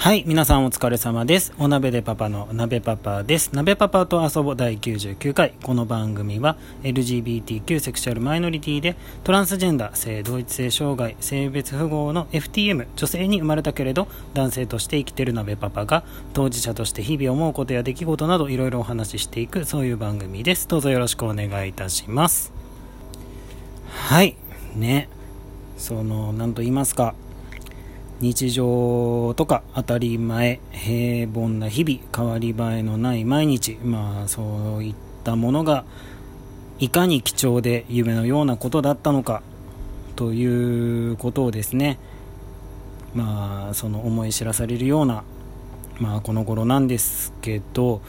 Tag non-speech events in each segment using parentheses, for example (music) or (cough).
はい、皆さんお疲れ様です。お鍋でパパの鍋パパです。鍋パパと遊ぼ第99回。この番組は LGBTQ セクシャルマイノリティでトランスジェンダー、性同一性障害、性別符号の FTM、女性に生まれたけれど男性として生きてる鍋パパが当事者として日々思うことや出来事などいろいろお話ししていくそういう番組です。どうぞよろしくお願いいたします。はい、ね。その、なんと言いますか。日常とか当たり前平凡な日々変わり映えのない毎日。まあそういったものがいかに貴重で夢のようなことだったのかということをですね。まあその思い知らされるようなまあこの頃なんですけど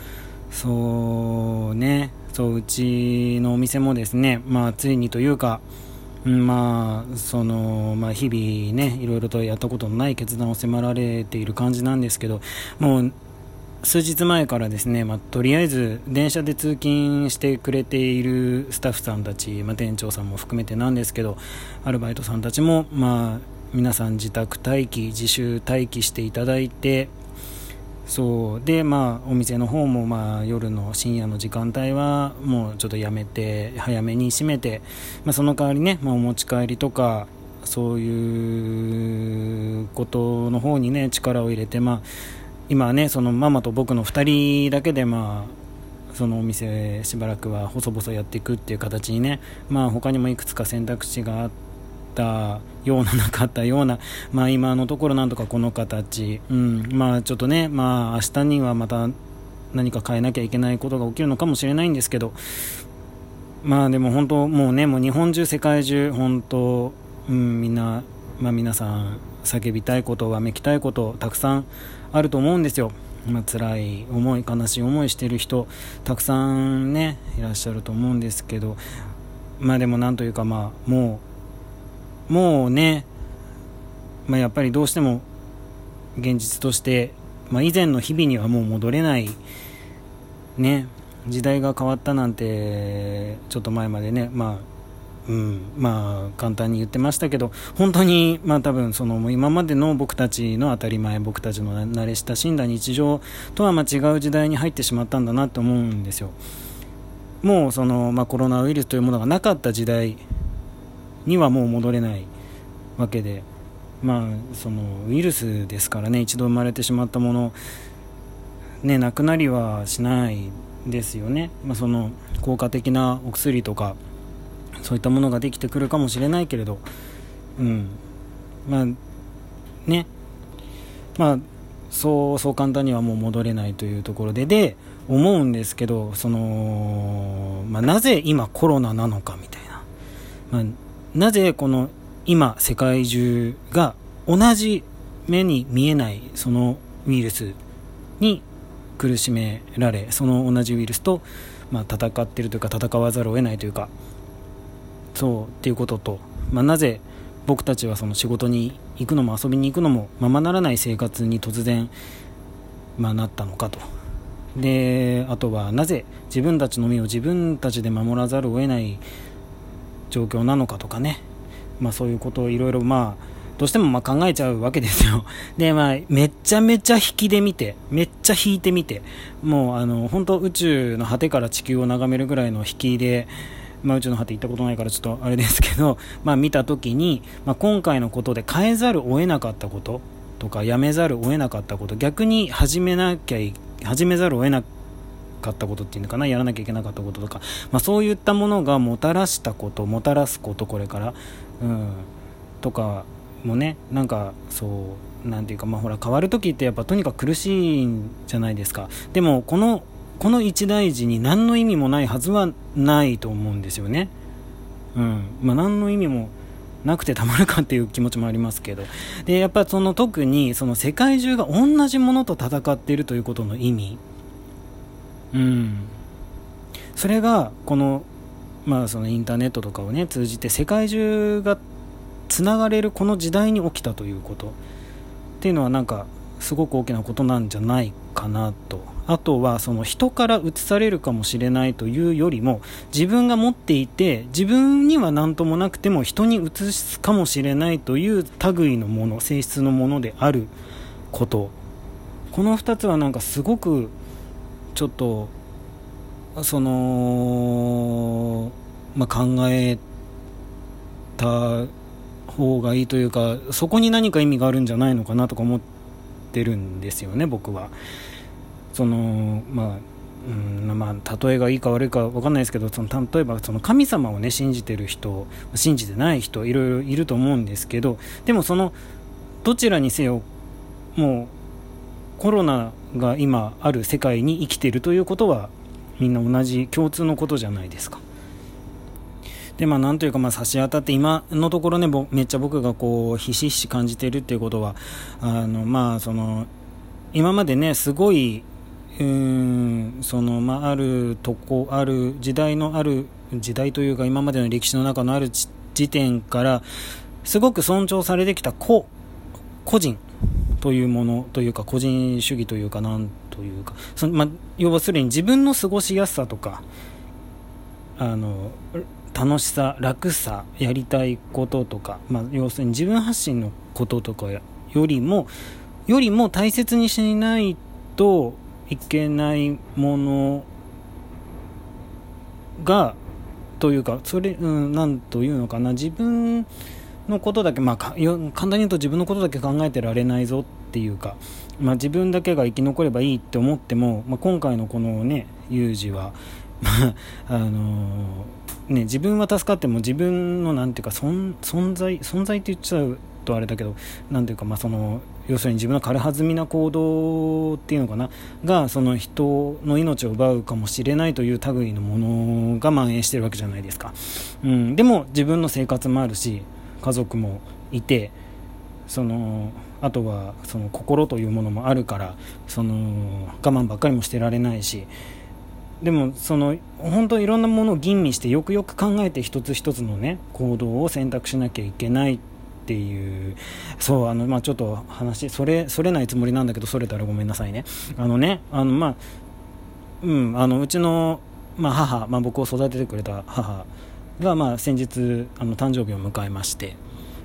そうねそううちのお店もですねまあついにというかまあそのまあ、日々ねいろいろとやったことのない決断を迫られている感じなんですけどもう数日前からですね、まあ、とりあえず電車で通勤してくれているスタッフさんたち、まあ、店長さんも含めてなんですけどアルバイトさんたちも、まあ、皆さん自宅待機自主待機していただいてそう。でまあお店の方もまあ夜の深夜の時間帯はもうちょっとやめて早めに閉めて、まあ、その代わりね、まあ、お持ち帰りとかそういうことの方にね力を入れてまあ今はねそのママと僕の2人だけでまあそのお店しばらくは細々やっていくっていう形にねまあ他にもいくつか選択肢があってったようななかったような、(laughs) まあ、今のところなんとかこの形、うん、まあちょっとね、まあ明日にはまた何か変えなきゃいけないことが起きるのかもしれないんですけど、まあでも本当、もうね、もう日本中、世界中、本当、うん、みんな、まあ皆さん、叫びたいこと、わめきたいこと、たくさんあると思うんですよ。まあ、辛い思い、悲しい思いしてる人、たくさんね、いらっしゃると思うんですけど、まあでもなんというか、まあ、もう、もうね、まあ、やっぱりどうしても現実として、まあ、以前の日々にはもう戻れないね時代が変わったなんてちょっと前までねまあうんまあ簡単に言ってましたけど本当にまあ多分その今までの僕たちの当たり前僕たちの慣れ親しんだ日常とはま違う時代に入ってしまったんだなと思うんですよ。もうその、まあ、コロナウイルスというものがなかった時代にはもう戻れないわけで、まあ、そのウイルスですからね一度生まれてしまったもの、ね、なくなりはしないですよね、まあ、その効果的なお薬とかそういったものができてくるかもしれないけれど、うん。まあね。まあ、そうそう簡単にはもう戻れないというところで。で思うんですけどその、まあ、なぜ今コロナなのかみたいな、まあなぜこの今世界中が同じ目に見えないそのウイルスに苦しめられその同じウイルスと、まあ、戦ってるというか戦わざるを得ないというかそうっていうことと、まあ、なぜ僕たちはその仕事に行くのも遊びに行くのもままならない生活に突然、まあ、なったのかと。であとはなぜ自分たちの身を自分たちで守らざるを得ない状況なのかとかね、まあ、そういうことをいろいろまあどうしてもま考えちゃうわけですよ。(laughs) で、まあ、めっちゃめちゃ引きで見て、めっちゃ引いてみて、もうあの、本当宇宙の果てから地球を眺めるぐらいの引きで、まあ、宇宙の果て行ったことないからちょっとあれですけど、(laughs) まあ、見た時に、まあ、今回のことで変えざるを得なかったこととか、やめざるを得なかったこと、逆に始めなきゃい、始めざるを得なかったことっていうのかなやらなきゃいけなかったこととか、まあ、そういったものがもたらしたこともたらすことこれから、うん、とかもねなんかそうなんていうかまあほら変わる時ってやっぱとにかく苦しいんじゃないですか。でもこのこの一大事に何の意味もないはずはないと思うんですよね。うん。まあ何の意味もなくてたまるかっていう気持ちもありますけど。でやっぱその特にその世界中が同じものと戦っているということの意味。うん、それがこの,、まあそのインターネットとかを、ね、通じて世界中がつながれるこの時代に起きたということ。っていうのはなんかすごく大きなことなんじゃないかなと。あとはその人から移されるかもしれないというよりも自分が持っていて自分には何ともなくても人に移すかもしれないという類のもの性質のものであること。この2つはなんかすごくちょっとその、まあ、考えた方がいいというかそこに何か意味があるんじゃないのかなとか思ってるんですよね僕は。そのまあうんまあ、例えがいいか悪いか分かんないですけどその例えばその神様を、ね、信じてる人信じてない人いろいろいると思うんですけどでもそのどちらにせよもうコロナが今ある世界に生きているということはみんな同じ共通のことじゃないですか。でまあなんというかまあ差し当たって今のところねめっちゃ僕がこうひしひし感じているっていうことはあのまあその今までねすごいうんそのまああるとこある時代のある時代というか今までの歴史の中のある時点からすごく尊重されてきた個個人というものというか個人主義というかなんというか。その、まあ、要するに自分の過ごしやすさとかあの楽しさ楽さやりたいこととか、ま、要するに自分発信のこととかよりもよりも大切にしないといけないものがというかそれ、うん、なんというのかな。自分のことだけ、まあ、簡単に言うと自分のことだけ考えてられないぞっていうか、まあ、自分だけが生き残ればいいって思っても、まあ、今回のこのね有事はまあのー、ね、自分は助かっても自分のなんていうか存在存在って言っちゃうとあれだけどなんていうかまあその要するに自分の軽はずみな行動っていうのかながその人の命を奪うかもしれないという類のものが蔓延してるわけじゃないですか、うん、でも自分の生活もあるし家族もいてそのあとはその心というものもあるからその我慢ばっかりもしてられないしでもその本当いろんなものを吟味してよくよく考えて一つ一つのね行動を選択しなきゃいけないっていうそうあの、まあ、ちょっと話それそれないつもりなんだけどそれたらごめんなさいね。あのねあのまあうんあのうちの、まあ、母、まあ、僕を育ててくれた母が、まあ、先日あの誕生日を迎えまして。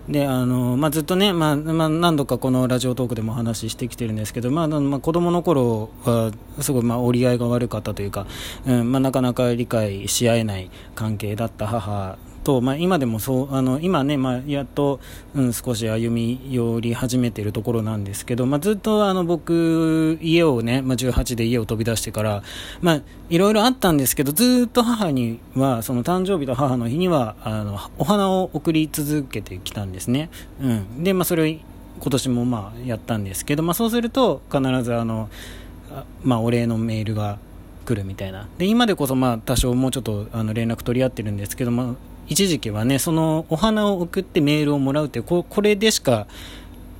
であのまあ、ずっとね、まあまあ、何度かこのラジオトークでもお話してきてるんですけど、まあまあ、子供の頃はすごいまあ折り合いが悪かったというか、うんまあ、なかなか理解し合えない関係だった母と、まあ、今でもそうあの今ね、まあ、やっと、うん、少し歩み寄り始めてるところなんですけど、まあ、ずっとあの僕家をね、まあ、18で家を飛び出してから、まあ、いろいろあったんですけどずっと母にはその誕生日と母の日にはあのお花を送り続けてきたんですね、うん、で、まあ、それを今年もまあやったんですけど、まあ、そうすると必ずあの、まあ、お礼のメールが来るみたいな。で今でこそまあ多少もうちょっとあの連絡取り合ってるんですけど、まあ、一時期はね、そのお花を送ってメールをもらうってこ、これでしか、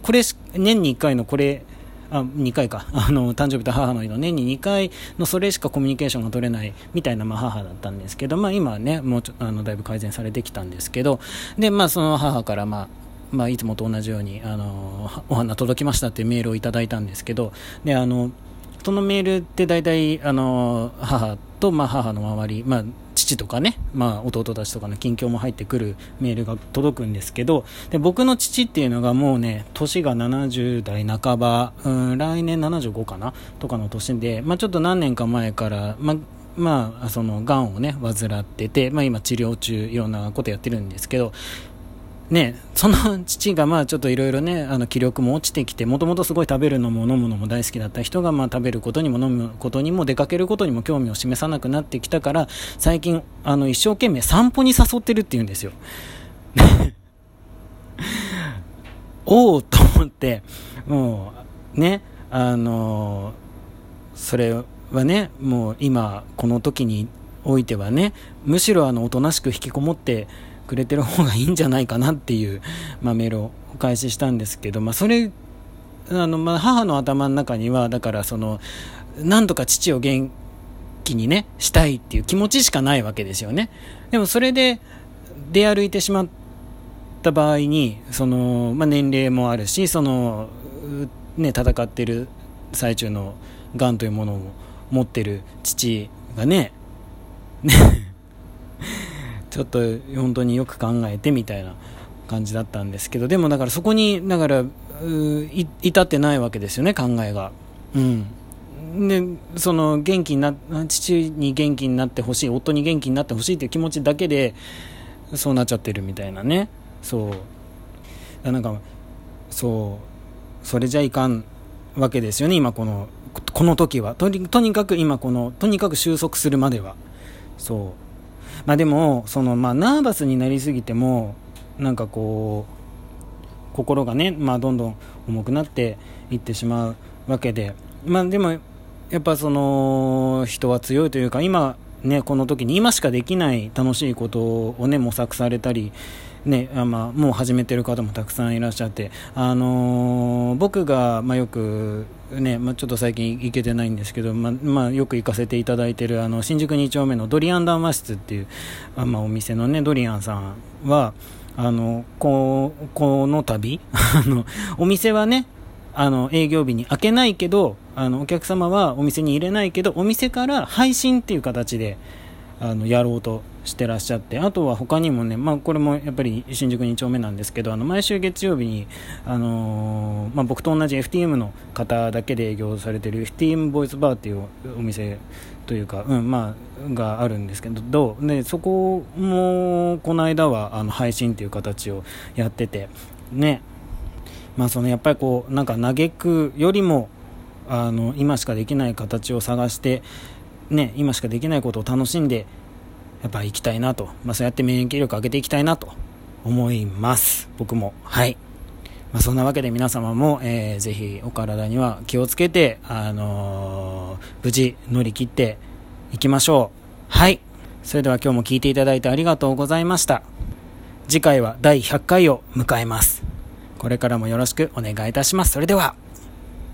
これ年に1回のこれ、あ、2回か。(laughs) あの、誕生日と母の日の年に2回のそれしかコミュニケーションが取れないみたいな、まあ、母だったんですけど、まあ、今はね、もうちょあの、だいぶ改善されてきたんですけど、で、まあ、その母から、まあ、まあ、いつもと同じように、あの、お花届きましたっていうメールをいただいたんですけど、で、あの、そのメールって大体、あの、母と、まあ、母の周り、まあ、父とかね、まあ、弟たちとかの近況も入ってくるメールが届くんですけど、で僕の父っていうのがもうね、年が70代半ば、うん、来年75かなとかの年で、まあ、ちょっと何年か前から、まあ、まあ、その、癌をね、患ってて、まあ今治療中、いろんなことやってるんですけど、ね、その父がまあちょっといろいろね、あの気力も落ちてきて、もともとすごい食べるのも飲むのも大好きだった人が、まあ食べることにも飲むことにも出かけることにも興味を示さなくなってきたから、最近、あの一生懸命散歩に誘ってるって言うんですよ。(laughs) おおと思って、もう、ね、あのそれはね、もう今、この時においてはね、むしろあの、おとなしく引きこもって、くれてる方がいいんじゃないかなっていう、(laughs) まあ、メールをお返ししたんですけど、まあ、それあの、まあ、母の頭の中にはだからそのなんとか父を元気にねしたいっていう気持ちしかないわけですよね。でもそれで出歩いてしまった場合にその、まあ、年齢もあるしその、ね、戦ってる最中のがんというものを持ってる父がねね (laughs) ちょっと本当によく考えてみたいな感じだったんですけどでもだからそこにだから至ってないわけですよね考えが。うん。でその元気にな父に元気になってほしい夫に元気になってほしいっていう気持ちだけでそうなっちゃってるみたいなね。そう。なんかそう。それじゃいかんわけですよね今このこの時は。とにとにかく今このとにかく収束するまでは。そう。まあでもそのまあナーバスになりすぎてもなんかこう心がね、まあ、どんどん重くなっていってしまうわけで。まあでもやっぱその人は強いというか今ねこの時に今しかできない楽しいことをね模索されたりねあまあ、もう始めてる方もたくさんいらっしゃって、あのー、僕が、まあ、よく、ねまあ、ちょっと最近行けてないんですけど、まあまあ、よく行かせていただいてるあの新宿2丁目のドリアン談話室っていうあ、まあ、お店の、ね、ドリアンさんはあのここの度 (laughs) あのお店はねあの営業日に開けないけどあのお客様はお店に入れないけどお店から配信っていう形であのやろうとしてらっしゃってあとは他にもね、まあ、これもやっぱり新宿2丁目なんですけどあの毎週月曜日に、あのー、まあ、僕と同じ FTM の方だけで営業されてる FTM ボイスバーっていうお店というか、うんまあ、があるんですけどでそこもこの間はあの配信っていう形をやっててね。まあ、そのやっぱりこうなんか嘆くよりもあの今しかできない形を探して、ね、今しかできないことを楽しんでやっぱ行きたいなと、まあ、そうやって免疫力上げていきたいなと。思います。僕も。はい、まあ、そんなわけで皆様も、えー、ぜひお体には気をつけて、あのー、無事乗り切っていきましょう。はい。それでは今日も聞いていただいてありがとうございました。次回は第100回を迎えます。これからもよろしくお願いいたします。それでは。